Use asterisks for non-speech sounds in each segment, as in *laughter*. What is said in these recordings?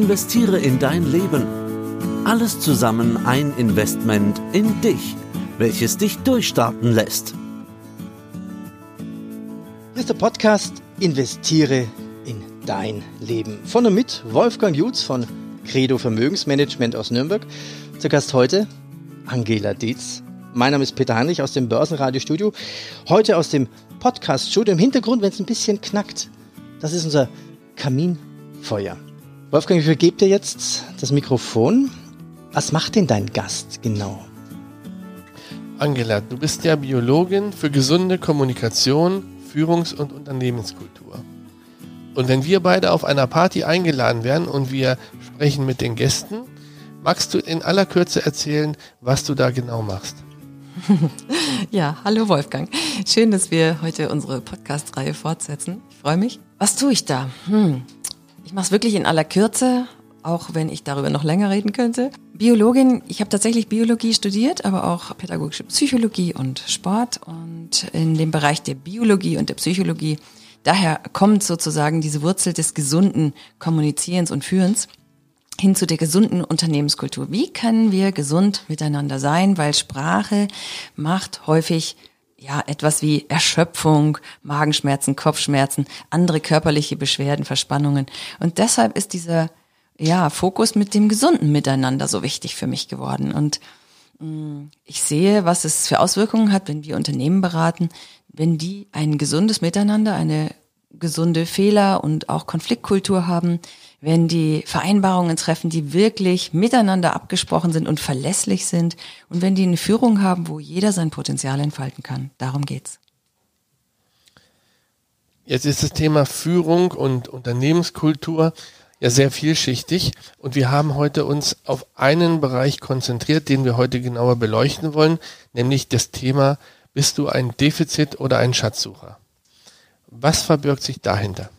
Investiere in dein Leben. Alles zusammen ein Investment in dich, welches dich durchstarten lässt. Hier ist der Podcast Investiere in dein Leben. Von und mit Wolfgang Jutz von Credo Vermögensmanagement aus Nürnberg. Zu Gast heute Angela Dietz. Mein Name ist Peter Heinrich aus dem Börsenradiostudio. Heute aus dem Podcast-Studio. Im Hintergrund, wenn es ein bisschen knackt, das ist unser Kaminfeuer. Wolfgang, ich vergebe dir jetzt das Mikrofon. Was macht denn dein Gast genau? Angela, du bist ja Biologin für gesunde Kommunikation, Führungs- und Unternehmenskultur. Und wenn wir beide auf einer Party eingeladen werden und wir sprechen mit den Gästen, magst du in aller Kürze erzählen, was du da genau machst? *laughs* Ja, hallo Wolfgang. Schön, dass wir heute unsere Podcast-Reihe fortsetzen. Ich freue mich. Was tue ich da? Hm. Ich mache es wirklich in aller Kürze, auch wenn ich darüber noch länger reden könnte. Biologin, ich habe tatsächlich Biologie studiert, aber auch pädagogische Psychologie und Sport. Und in dem Bereich der Biologie und der Psychologie, daher kommt sozusagen diese Wurzel des gesunden Kommunizierens und Führens hin zu der gesunden Unternehmenskultur. Wie können wir gesund miteinander sein? Weil Sprache macht häufig ja, etwas wie Erschöpfung, Magenschmerzen, Kopfschmerzen, andere körperliche Beschwerden, Verspannungen. Und deshalb ist dieser, ja, Fokus mit dem gesunden Miteinander so wichtig für mich geworden. Und mm, ich sehe, was es für Auswirkungen hat, wenn wir Unternehmen beraten, wenn die ein gesundes Miteinander, eine gesunde Fehler und auch Konfliktkultur haben, wenn die Vereinbarungen treffen, die wirklich miteinander abgesprochen sind und verlässlich sind und wenn die eine Führung haben, wo jeder sein Potenzial entfalten kann. Darum geht's. Jetzt ist das Thema Führung und Unternehmenskultur ja sehr vielschichtig und wir haben heute uns auf einen Bereich konzentriert, den wir heute genauer beleuchten wollen, nämlich das Thema, bist du ein Defizit oder ein Schatzsucher? Was verbirgt sich dahinter?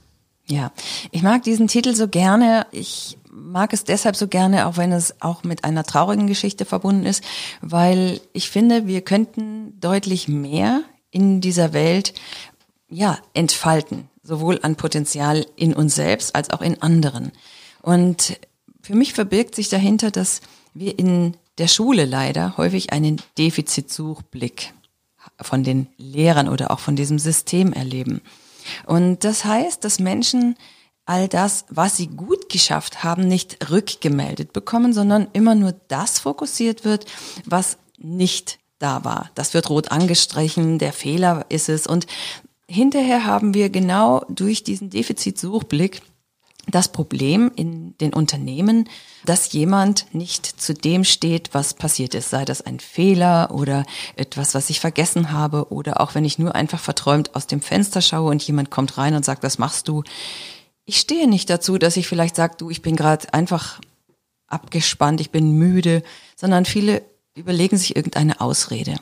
Ja, ich mag diesen Titel so gerne. Ich mag es deshalb so gerne, auch wenn es auch mit einer traurigen Geschichte verbunden ist, weil ich finde, wir könnten deutlich mehr in dieser Welt ja entfalten, sowohl an Potenzial in uns selbst als auch in anderen. Und für mich verbirgt sich dahinter, dass wir in der Schule leider häufig einen Defizitsuchblick von den Lehrern oder auch von diesem System erleben. Und das heißt, dass Menschen all das, was sie gut geschafft haben, nicht rückgemeldet bekommen, sondern immer nur das fokussiert wird, was nicht da war. Das wird rot angestrichen, der Fehler ist es. Und hinterher haben wir genau durch diesen Defizitsuchblick das Problem in den Unternehmen, dass jemand nicht zu dem steht, was passiert ist, sei das ein Fehler oder etwas, was ich vergessen habe oder auch wenn ich nur einfach verträumt aus dem Fenster schaue und jemand kommt rein und sagt, was machst du? Ich stehe nicht dazu, dass ich vielleicht sage, du, ich bin gerade einfach abgespannt, ich bin müde, sondern viele überlegen sich irgendeine Ausrede.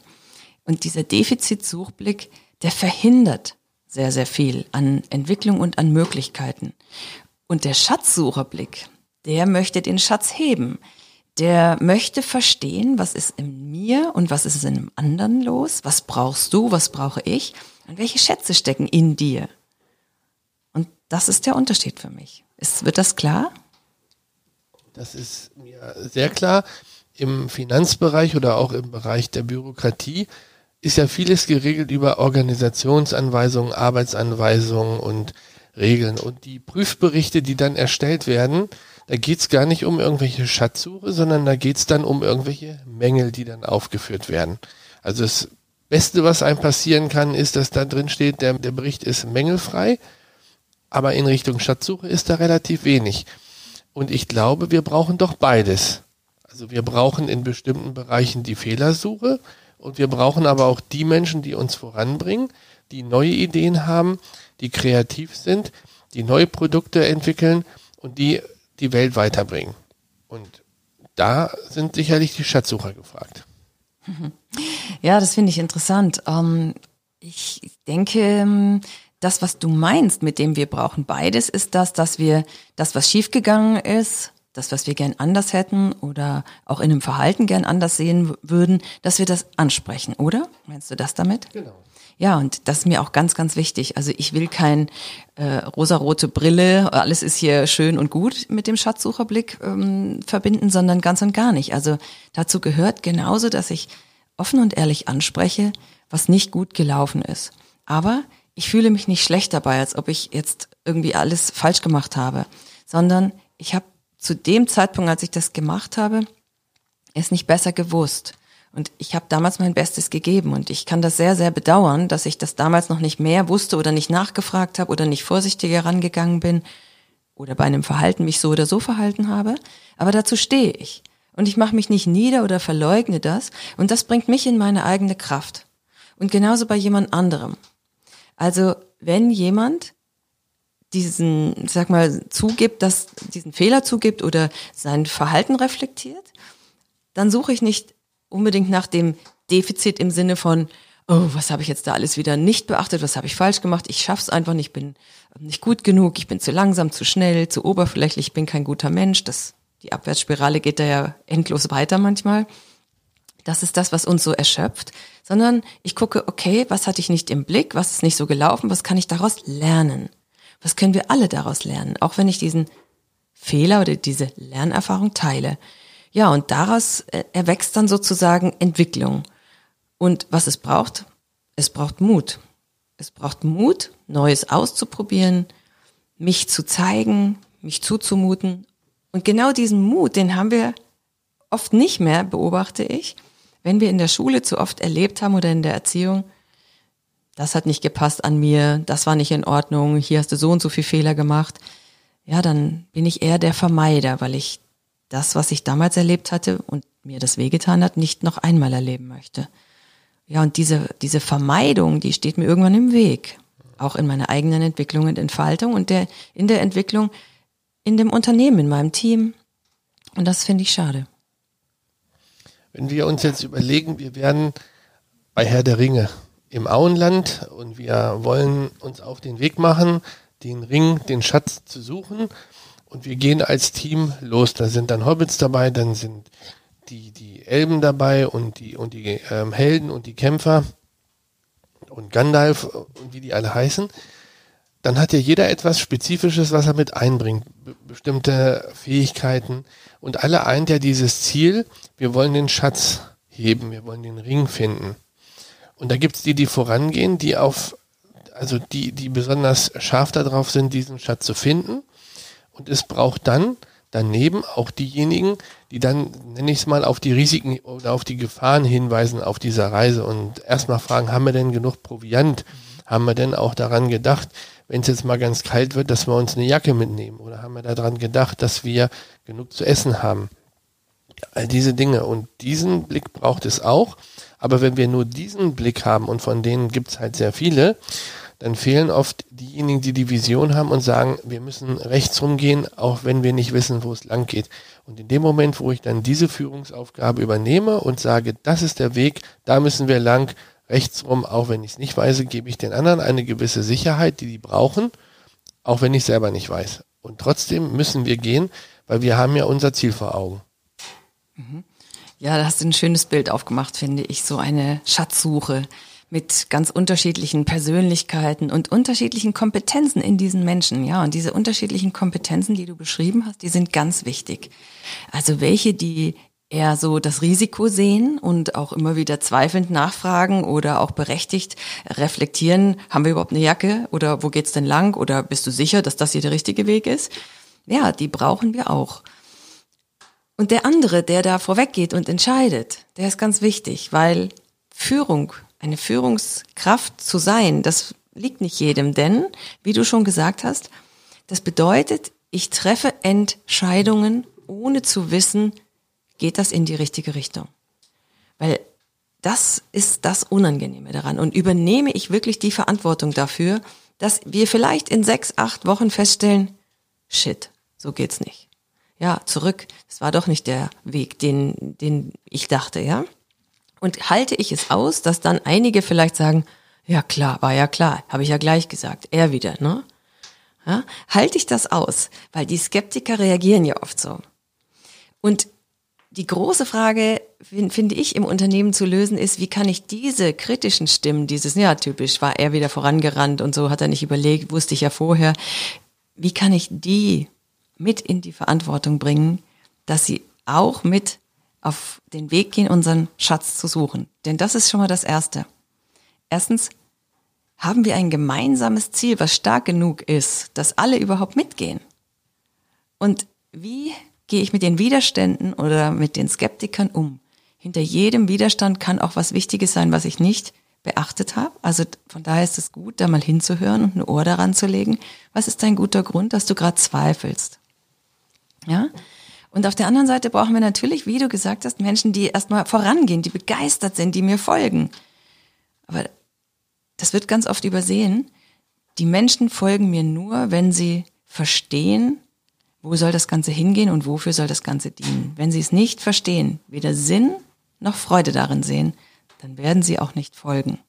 Und dieser Defizitsuchblick, der verhindert sehr, sehr viel an Entwicklung und an Möglichkeiten. Und der Schatzsucherblick, der möchte den Schatz heben. Der möchte verstehen, was ist in mir und was ist in einem anderen los? Was brauchst du? Was brauche ich? Und welche Schätze stecken in dir? Und das ist der Unterschied für mich. Ist, wird das klar? Das ist mir sehr klar. Im Finanzbereich oder auch im Bereich der Bürokratie ist ja vieles geregelt über Organisationsanweisungen, Arbeitsanweisungen und Regeln. Und die Prüfberichte, die dann erstellt werden, da geht's gar nicht um irgendwelche Schatzsuche, sondern da geht's dann um irgendwelche Mängel, die dann aufgeführt werden. Also das Beste, was einem passieren kann, ist, dass da drin steht, der, der Bericht ist mängelfrei, aber in Richtung Schatzsuche ist da relativ wenig. Und ich glaube, wir brauchen doch beides. Also wir brauchen in bestimmten Bereichen die Fehlersuche und wir brauchen aber auch die Menschen, die uns voranbringen, die neue Ideen haben, die kreativ sind, die neue Produkte entwickeln und die die Welt weiterbringen. Und da sind sicherlich die Schatzsucher gefragt. *laughs* Ja, das finde ich interessant. Ähm, ich denke, ähm, das, was du meinst, mit dem wir brauchen beides, ist das, dass wir das, was schiefgegangen ist, das, was wir gern anders hätten oder auch in einem Verhalten gern anders sehen würden, dass wir das ansprechen, oder? Meinst du das damit? Genau. Ja, und das ist mir auch ganz, ganz wichtig. Also ich will kein äh, rosarote Brille, alles ist hier schön und gut mit dem Schatzsucherblick ähm, verbinden, sondern ganz und gar nicht. Also dazu gehört genauso, dass ich offen und ehrlich anspreche, was nicht gut gelaufen ist. Aber ich fühle mich nicht schlecht dabei, als ob ich jetzt irgendwie alles falsch gemacht habe, sondern ich habe zu dem Zeitpunkt, als ich das gemacht habe, es nicht besser gewusst. Und ich habe damals mein Bestes gegeben und ich kann das sehr, sehr bedauern, dass ich das damals noch nicht mehr wusste oder nicht nachgefragt habe oder nicht vorsichtiger rangegangen bin oder bei einem Verhalten mich so oder so verhalten habe. Aber dazu stehe ich. Und ich mache mich nicht nieder oder verleugne das. Und das bringt mich in meine eigene Kraft. Und genauso bei jemand anderem. Also wenn jemand diesen, sag mal, zugibt, dass diesen Fehler zugibt oder sein Verhalten reflektiert, dann suche ich nicht unbedingt nach dem Defizit im Sinne von, oh, was habe ich jetzt da alles wieder nicht beachtet, was habe ich falsch gemacht, ich schaff's einfach nicht, ich bin nicht gut genug, ich bin zu langsam, zu schnell, zu oberflächlich, ich bin kein guter Mensch, das, die Abwärtsspirale geht da ja endlos weiter manchmal. Das ist das, was uns so erschöpft, sondern ich gucke, okay, was hatte ich nicht im Blick, was ist nicht so gelaufen, was kann ich daraus lernen? Was können wir alle daraus lernen, auch wenn ich diesen Fehler oder diese Lernerfahrung teile? Ja, und daraus äh, erwächst dann sozusagen Entwicklung. Und was es braucht? Es braucht Mut. Es braucht Mut, Neues auszuprobieren, mich zu zeigen, mich zuzumuten. Und genau diesen Mut, den haben wir oft nicht mehr, beobachte ich, wenn wir in der Schule zu oft erlebt haben oder in der Erziehung, das hat nicht gepasst an mir, das war nicht in Ordnung, hier hast du so und so viel Fehler gemacht. Ja, dann bin ich eher der Vermeider, weil ich das, was ich damals erlebt hatte und mir das wehgetan hat, nicht noch einmal erleben möchte. Ja, und diese, diese Vermeidung, die steht mir irgendwann im Weg. Auch in meiner eigenen Entwicklung und Entfaltung und der, in der Entwicklung in dem Unternehmen, in meinem Team. Und das finde ich schade. Wenn wir uns jetzt überlegen, wir werden bei Herr der Ringe im Auenland und wir wollen uns auf den Weg machen, den Ring, den Schatz zu suchen und wir gehen als Team los. Da sind dann Hobbits dabei, dann sind die, die Elben dabei und die, und die ähm, Helden und die Kämpfer und Gandalf und wie die alle heißen. Dann hat ja jeder etwas Spezifisches, was er mit einbringt. Be bestimmte Fähigkeiten. Und alle eint ja dieses Ziel, wir wollen den Schatz heben, wir wollen den Ring finden. Und da gibt's die, die vorangehen, die auf, also die, die besonders scharf darauf sind, diesen Schatz zu finden. Und es braucht dann daneben auch diejenigen, die dann, nenne ich es mal, auf die Risiken oder auf die Gefahren hinweisen auf dieser Reise und erstmal fragen, haben wir denn genug Proviant? Haben wir denn auch daran gedacht, wenn es jetzt mal ganz kalt wird, dass wir uns eine Jacke mitnehmen? Oder haben wir daran gedacht, dass wir genug zu essen haben? All diese Dinge. Und diesen Blick braucht es auch. Aber wenn wir nur diesen Blick haben und von denen gibt es halt sehr viele, dann fehlen oft diejenigen, die die Vision haben und sagen, wir müssen rechts rumgehen, auch wenn wir nicht wissen, wo es lang geht. Und in dem Moment, wo ich dann diese Führungsaufgabe übernehme und sage, das ist der Weg, da müssen wir lang, rechts rum, auch wenn ich es nicht weiß, gebe ich den anderen eine gewisse Sicherheit, die die brauchen, auch wenn ich selber nicht weiß. Und trotzdem müssen wir gehen, weil wir haben ja unser Ziel vor Augen. Mhm. Ja, da hast du ein schönes Bild aufgemacht, finde ich, so eine Schatzsuche mit ganz unterschiedlichen Persönlichkeiten und unterschiedlichen Kompetenzen in diesen Menschen. Ja, und diese unterschiedlichen Kompetenzen, die du beschrieben hast, die sind ganz wichtig. Also welche, die eher so das Risiko sehen und auch immer wieder zweifelnd nachfragen oder auch berechtigt reflektieren, haben wir überhaupt eine Jacke oder wo geht's denn lang oder bist du sicher, dass das hier der richtige Weg ist? Ja, die brauchen wir auch. Und der andere, der da vorweggeht und entscheidet, der ist ganz wichtig, weil Führung eine Führungskraft zu sein, das liegt nicht jedem, denn, wie du schon gesagt hast, das bedeutet, ich treffe Entscheidungen, ohne zu wissen, geht das in die richtige Richtung. Weil das ist das Unangenehme daran. Und übernehme ich wirklich die Verantwortung dafür, dass wir vielleicht in sechs, acht Wochen feststellen, shit, so geht's nicht. Ja, zurück. Das war doch nicht der Weg, den, den ich dachte, ja. Und halte ich es aus, dass dann einige vielleicht sagen, ja klar, war ja klar, habe ich ja gleich gesagt, er wieder, ne? Ja, halte ich das aus, weil die Skeptiker reagieren ja oft so. Und die große Frage, finde ich, im Unternehmen zu lösen ist, wie kann ich diese kritischen Stimmen, dieses, ja, typisch, war er wieder vorangerannt und so hat er nicht überlegt, wusste ich ja vorher, wie kann ich die mit in die Verantwortung bringen, dass sie auch mit auf den Weg gehen, unseren Schatz zu suchen. Denn das ist schon mal das Erste. Erstens, haben wir ein gemeinsames Ziel, was stark genug ist, dass alle überhaupt mitgehen? Und wie gehe ich mit den Widerständen oder mit den Skeptikern um? Hinter jedem Widerstand kann auch was Wichtiges sein, was ich nicht beachtet habe. Also von daher ist es gut, da mal hinzuhören und ein Ohr daran zu legen. Was ist dein guter Grund, dass du gerade zweifelst? Ja? Und auf der anderen Seite brauchen wir natürlich, wie du gesagt hast, Menschen, die erstmal vorangehen, die begeistert sind, die mir folgen. Aber das wird ganz oft übersehen. Die Menschen folgen mir nur, wenn sie verstehen, wo soll das Ganze hingehen und wofür soll das Ganze dienen. Wenn sie es nicht verstehen, weder Sinn noch Freude darin sehen, dann werden sie auch nicht folgen.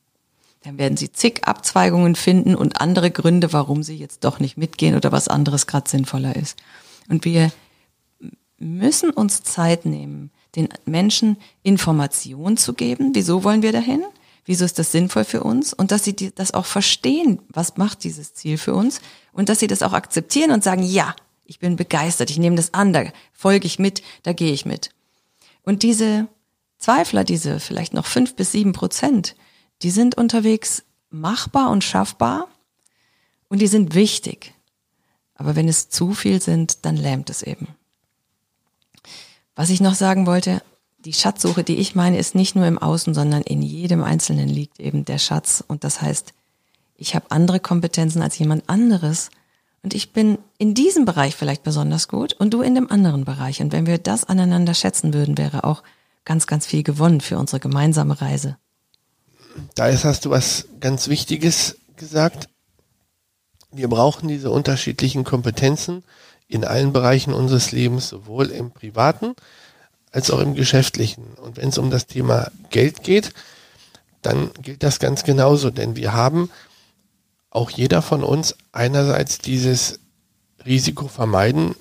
Dann werden sie zig Abzweigungen finden und andere Gründe, warum sie jetzt doch nicht mitgehen oder was anderes gerade sinnvoller ist. Und wir müssen uns Zeit nehmen, den Menschen Informationen zu geben. Wieso wollen wir dahin? Wieso ist das sinnvoll für uns? Und dass sie das auch verstehen, was macht dieses Ziel für uns? Und dass sie das auch akzeptieren und sagen, ja, ich bin begeistert, ich nehme das an, da folge ich mit, da gehe ich mit. Und diese Zweifler, diese vielleicht noch fünf bis sieben Prozent, die sind unterwegs machbar und schaffbar und die sind wichtig. Aber wenn es zu viel sind, dann lähmt es eben. Was ich noch sagen wollte, die Schatzsuche, die ich meine, ist nicht nur im Außen, sondern in jedem Einzelnen liegt eben der Schatz. Und das heißt, ich habe andere Kompetenzen als jemand anderes. Und ich bin in diesem Bereich vielleicht besonders gut und du in dem anderen Bereich. Und wenn wir das aneinander schätzen würden, wäre auch ganz, ganz viel gewonnen für unsere gemeinsame Reise. Da ist, hast du was ganz Wichtiges gesagt. Wir brauchen diese unterschiedlichen Kompetenzen in allen Bereichen unseres Lebens, sowohl im privaten als auch im geschäftlichen. Und wenn es um das Thema Geld geht, dann gilt das ganz genauso, denn wir haben auch jeder von uns einerseits dieses Risiko vermeiden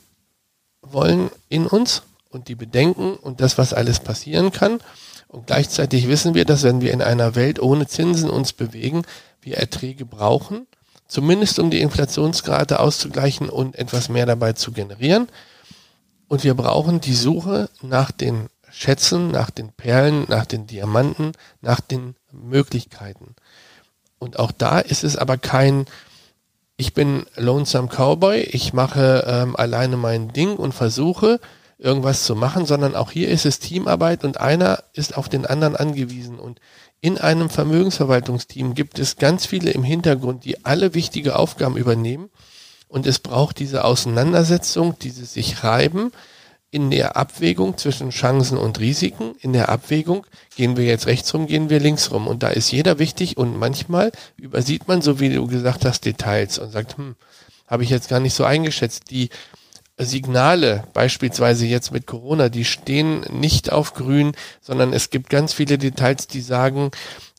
wollen in uns und die Bedenken und das, was alles passieren kann. Und gleichzeitig wissen wir, dass wenn wir in einer Welt ohne Zinsen uns bewegen, wir Erträge brauchen zumindest um die Inflationsrate auszugleichen und etwas mehr dabei zu generieren. Und wir brauchen die Suche nach den Schätzen, nach den Perlen, nach den Diamanten, nach den Möglichkeiten. Und auch da ist es aber kein, ich bin Lonesome Cowboy, ich mache ähm, alleine mein Ding und versuche irgendwas zu machen, sondern auch hier ist es Teamarbeit und einer ist auf den anderen angewiesen. Und in einem Vermögensverwaltungsteam gibt es ganz viele im Hintergrund, die alle wichtige Aufgaben übernehmen. Und es braucht diese Auseinandersetzung, dieses sich reiben in der Abwägung zwischen Chancen und Risiken. In der Abwägung gehen wir jetzt rechts rum, gehen wir links rum. Und da ist jeder wichtig und manchmal übersieht man, so wie du gesagt hast, Details und sagt, hm, habe ich jetzt gar nicht so eingeschätzt. Die Signale, beispielsweise jetzt mit Corona, die stehen nicht auf grün, sondern es gibt ganz viele Details, die sagen,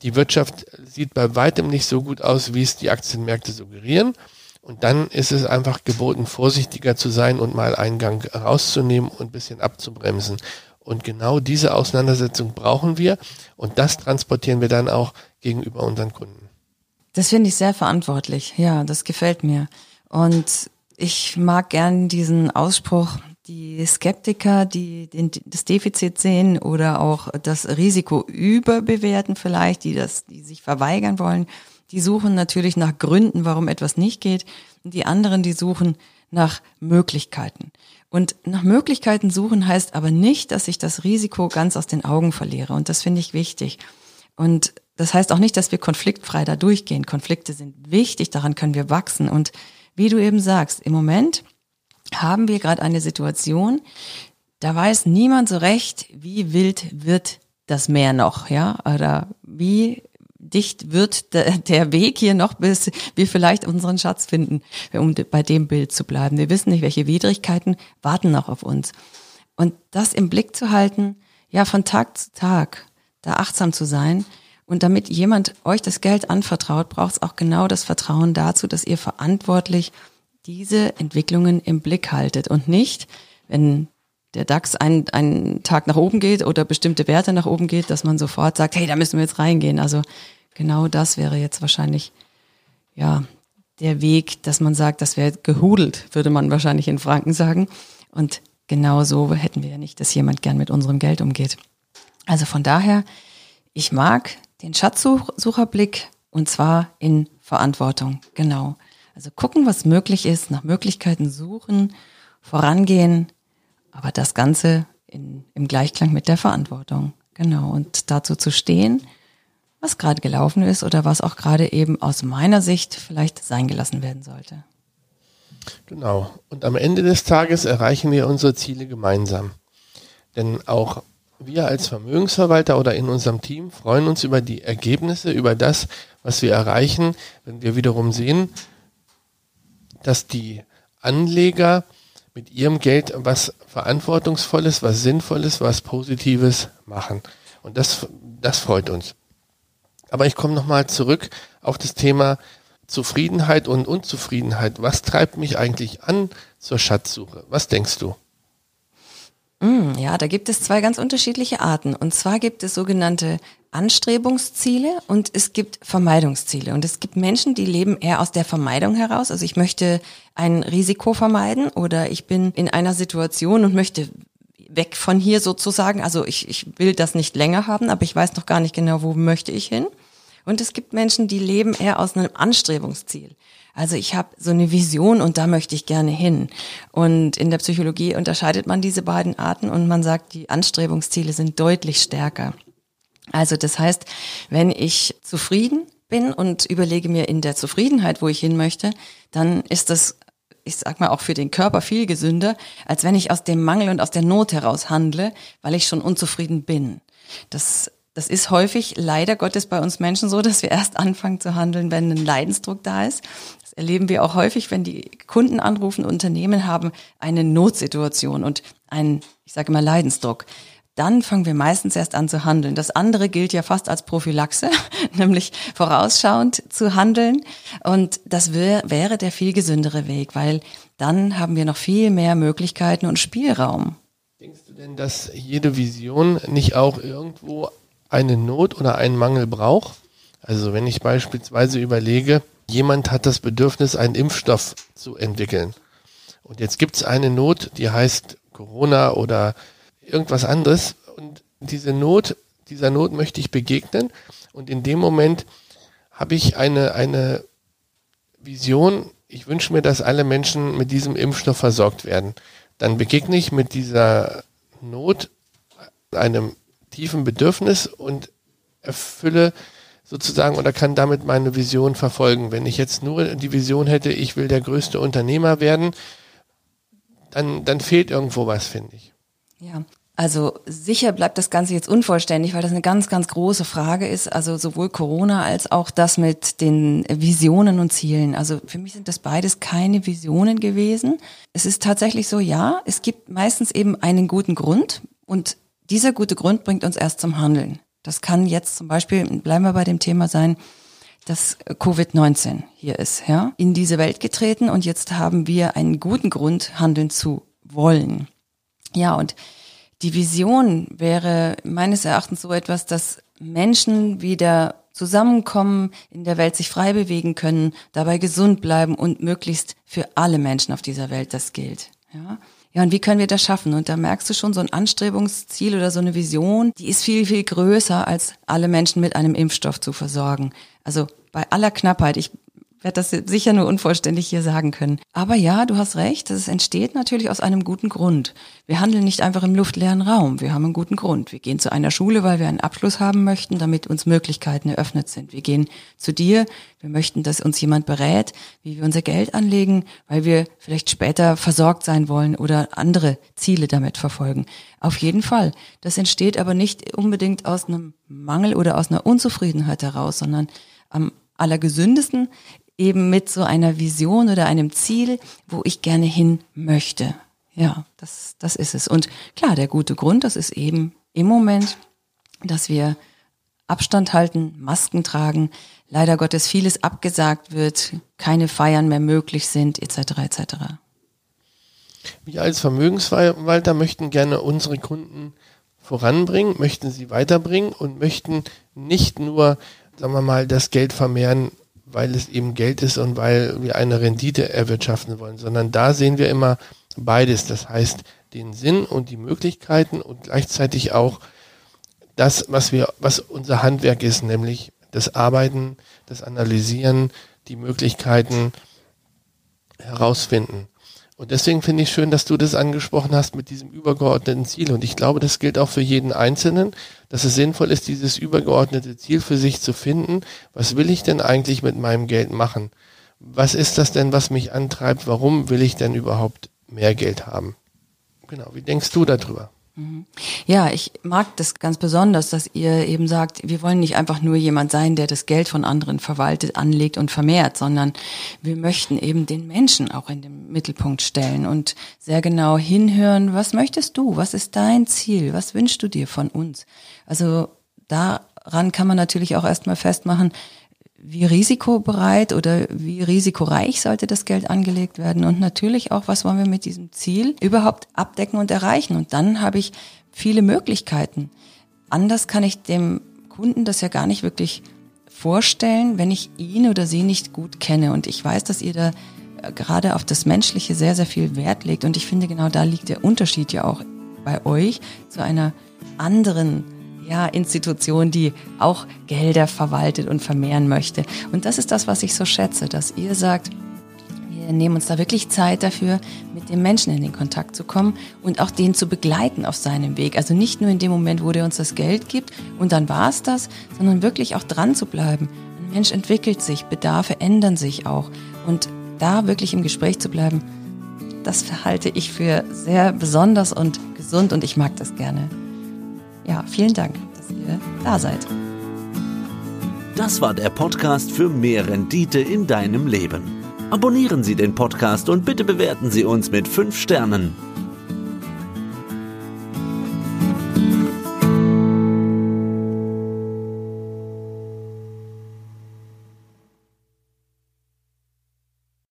die Wirtschaft sieht bei weitem nicht so gut aus, wie es die Aktienmärkte suggerieren. Und dann ist es einfach geboten, vorsichtiger zu sein und mal einen Gang rauszunehmen und ein bisschen abzubremsen. Und genau diese Auseinandersetzung brauchen wir und das transportieren wir dann auch gegenüber unseren Kunden. Das finde ich sehr verantwortlich. Ja, das gefällt mir. Und ich mag gern diesen Ausspruch, die Skeptiker, die den, das Defizit sehen oder auch das Risiko überbewerten vielleicht, die das, die sich verweigern wollen, die suchen natürlich nach Gründen, warum etwas nicht geht. Und die anderen, die suchen nach Möglichkeiten. Und nach Möglichkeiten suchen heißt aber nicht, dass ich das Risiko ganz aus den Augen verliere. Und das finde ich wichtig. Und das heißt auch nicht, dass wir konfliktfrei da durchgehen. Konflikte sind wichtig, daran können wir wachsen. Und wie du eben sagst, im Moment haben wir gerade eine Situation, da weiß niemand so recht, wie wild wird das Meer noch, ja, oder wie dicht wird der, Weg hier noch, bis wir vielleicht unseren Schatz finden, um bei dem Bild zu bleiben. Wir wissen nicht, welche Widrigkeiten warten noch auf uns. Und das im Blick zu halten, ja, von Tag zu Tag, da achtsam zu sein, und damit jemand euch das Geld anvertraut, braucht es auch genau das Vertrauen dazu, dass ihr verantwortlich diese Entwicklungen im Blick haltet und nicht, wenn der DAX einen, einen Tag nach oben geht oder bestimmte Werte nach oben geht, dass man sofort sagt, hey, da müssen wir jetzt reingehen. Also genau das wäre jetzt wahrscheinlich, ja, der Weg, dass man sagt, das wäre gehudelt, würde man wahrscheinlich in Franken sagen. Und genau so hätten wir ja nicht, dass jemand gern mit unserem Geld umgeht. Also von daher, ich mag den Schatzsucherblick und zwar in Verantwortung. Genau. Also gucken, was möglich ist, nach Möglichkeiten suchen, vorangehen, aber das Ganze in, im Gleichklang mit der Verantwortung. Genau. Und dazu zu stehen, was gerade gelaufen ist oder was auch gerade eben aus meiner Sicht vielleicht sein gelassen werden sollte. Genau. Und am Ende des Tages erreichen wir unsere Ziele gemeinsam. Denn auch wir als Vermögensverwalter oder in unserem Team freuen uns über die Ergebnisse, über das, was wir erreichen, wenn wir wiederum sehen, dass die Anleger mit ihrem Geld was Verantwortungsvolles, was Sinnvolles, was Positives machen. Und das, das freut uns. Aber ich komme nochmal zurück auf das Thema Zufriedenheit und Unzufriedenheit. Was treibt mich eigentlich an zur Schatzsuche? Was denkst du? Mm, ja, da gibt es zwei ganz unterschiedliche Arten. Und zwar gibt es sogenannte Anstrebungsziele und es gibt Vermeidungsziele. Und es gibt Menschen, die leben eher aus der Vermeidung heraus. Also ich möchte ein Risiko vermeiden oder ich bin in einer Situation und möchte weg von hier sozusagen. Also ich, ich will das nicht länger haben, aber ich weiß noch gar nicht genau, wo möchte ich hin. Und es gibt Menschen, die leben eher aus einem Anstrebungsziel. Also ich habe so eine Vision und da möchte ich gerne hin. Und in der Psychologie unterscheidet man diese beiden Arten und man sagt, die Anstrebungsziele sind deutlich stärker. Also das heißt, wenn ich zufrieden bin und überlege mir in der Zufriedenheit, wo ich hin möchte, dann ist das, ich sag mal, auch für den Körper viel gesünder, als wenn ich aus dem Mangel und aus der Not heraus handle, weil ich schon unzufrieden bin. Das das ist häufig leider Gottes bei uns Menschen so, dass wir erst anfangen zu handeln, wenn ein Leidensdruck da ist. Das erleben wir auch häufig, wenn die Kunden anrufen, Unternehmen haben eine Notsituation und einen, ich sage mal, Leidensdruck. Dann fangen wir meistens erst an zu handeln. Das andere gilt ja fast als Prophylaxe, *laughs* nämlich vorausschauend zu handeln. Und das wär, wäre der viel gesündere Weg, weil dann haben wir noch viel mehr Möglichkeiten und Spielraum. Denkst du denn, dass jede Vision nicht auch irgendwo eine Not oder einen Mangel braucht. Also wenn ich beispielsweise überlege, jemand hat das Bedürfnis, einen Impfstoff zu entwickeln. Und jetzt gibt es eine Not, die heißt Corona oder irgendwas anderes. Und diese Not, dieser Not möchte ich begegnen. Und in dem Moment habe ich eine, eine Vision, ich wünsche mir, dass alle Menschen mit diesem Impfstoff versorgt werden. Dann begegne ich mit dieser Not einem tiefen Bedürfnis und erfülle sozusagen oder kann damit meine Vision verfolgen. Wenn ich jetzt nur die Vision hätte, ich will der größte Unternehmer werden, dann, dann fehlt irgendwo was, finde ich. Ja, also sicher bleibt das Ganze jetzt unvollständig, weil das eine ganz, ganz große Frage ist. Also sowohl Corona als auch das mit den Visionen und Zielen. Also für mich sind das beides keine Visionen gewesen. Es ist tatsächlich so, ja, es gibt meistens eben einen guten Grund und dieser gute Grund bringt uns erst zum Handeln. Das kann jetzt zum Beispiel, bleiben wir bei dem Thema sein, dass Covid-19 hier ist, ja, in diese Welt getreten und jetzt haben wir einen guten Grund, handeln zu wollen. Ja, und die Vision wäre meines Erachtens so etwas, dass Menschen wieder zusammenkommen, in der Welt sich frei bewegen können, dabei gesund bleiben und möglichst für alle Menschen auf dieser Welt das gilt. Ja. Ja, und wie können wir das schaffen? Und da merkst du schon, so ein Anstrebungsziel oder so eine Vision, die ist viel, viel größer, als alle Menschen mit einem Impfstoff zu versorgen. Also bei aller Knappheit, ich werde das sicher nur unvollständig hier sagen können. Aber ja, du hast recht, es entsteht natürlich aus einem guten Grund. Wir handeln nicht einfach im luftleeren Raum, wir haben einen guten Grund. Wir gehen zu einer Schule, weil wir einen Abschluss haben möchten, damit uns Möglichkeiten eröffnet sind. Wir gehen zu dir, wir möchten, dass uns jemand berät, wie wir unser Geld anlegen, weil wir vielleicht später versorgt sein wollen oder andere Ziele damit verfolgen. Auf jeden Fall. Das entsteht aber nicht unbedingt aus einem Mangel oder aus einer Unzufriedenheit heraus, sondern am allergesündesten eben mit so einer Vision oder einem Ziel, wo ich gerne hin möchte. Ja, das, das ist es. Und klar, der gute Grund, das ist eben im Moment, dass wir Abstand halten, Masken tragen, leider Gottes vieles abgesagt wird, keine Feiern mehr möglich sind, etc. etc. Wir als Vermögensverwalter möchten gerne unsere Kunden voranbringen, möchten sie weiterbringen und möchten nicht nur, sagen wir mal, das Geld vermehren, weil es eben Geld ist und weil wir eine Rendite erwirtschaften wollen, sondern da sehen wir immer beides. Das heißt, den Sinn und die Möglichkeiten und gleichzeitig auch das, was wir, was unser Handwerk ist, nämlich das Arbeiten, das Analysieren, die Möglichkeiten herausfinden. Und deswegen finde ich schön, dass du das angesprochen hast mit diesem übergeordneten Ziel. Und ich glaube, das gilt auch für jeden Einzelnen, dass es sinnvoll ist, dieses übergeordnete Ziel für sich zu finden. Was will ich denn eigentlich mit meinem Geld machen? Was ist das denn, was mich antreibt? Warum will ich denn überhaupt mehr Geld haben? Genau. Wie denkst du darüber? Mhm. Ja, ich mag das ganz besonders, dass ihr eben sagt, wir wollen nicht einfach nur jemand sein, der das Geld von anderen verwaltet, anlegt und vermehrt, sondern wir möchten eben den Menschen auch in den Mittelpunkt stellen und sehr genau hinhören, was möchtest du, was ist dein Ziel, was wünschst du dir von uns? Also daran kann man natürlich auch erstmal festmachen, wie risikobereit oder wie risikoreich sollte das Geld angelegt werden und natürlich auch, was wollen wir mit diesem Ziel überhaupt abdecken und erreichen. Und dann habe ich viele Möglichkeiten. Anders kann ich dem Kunden das ja gar nicht wirklich vorstellen, wenn ich ihn oder sie nicht gut kenne. Und ich weiß, dass ihr da äh, gerade auf das Menschliche sehr, sehr viel Wert legt. Und ich finde, genau da liegt der Unterschied ja auch bei euch zu einer anderen ja, Institution, die auch Gelder verwaltet und vermehren möchte. Und das ist das, was ich so schätze, dass ihr sagt, wir nehmen uns da wirklich Zeit dafür, mit dem Menschen in den Kontakt zu kommen und auch den zu begleiten auf seinem Weg. Also nicht nur in dem Moment, wo der uns das Geld gibt und dann war es das, sondern wirklich auch dran zu bleiben. Ein Mensch entwickelt sich, Bedarfe ändern sich auch. Und da wirklich im Gespräch zu bleiben, das halte ich für sehr besonders und gesund und ich mag das gerne ja, vielen Dank, dass ihr da seid. Das war der Podcast für mehr Rendite in deinem Leben. Abonnieren Sie den Podcast und bitte bewerten Sie uns mit 5 Sternen.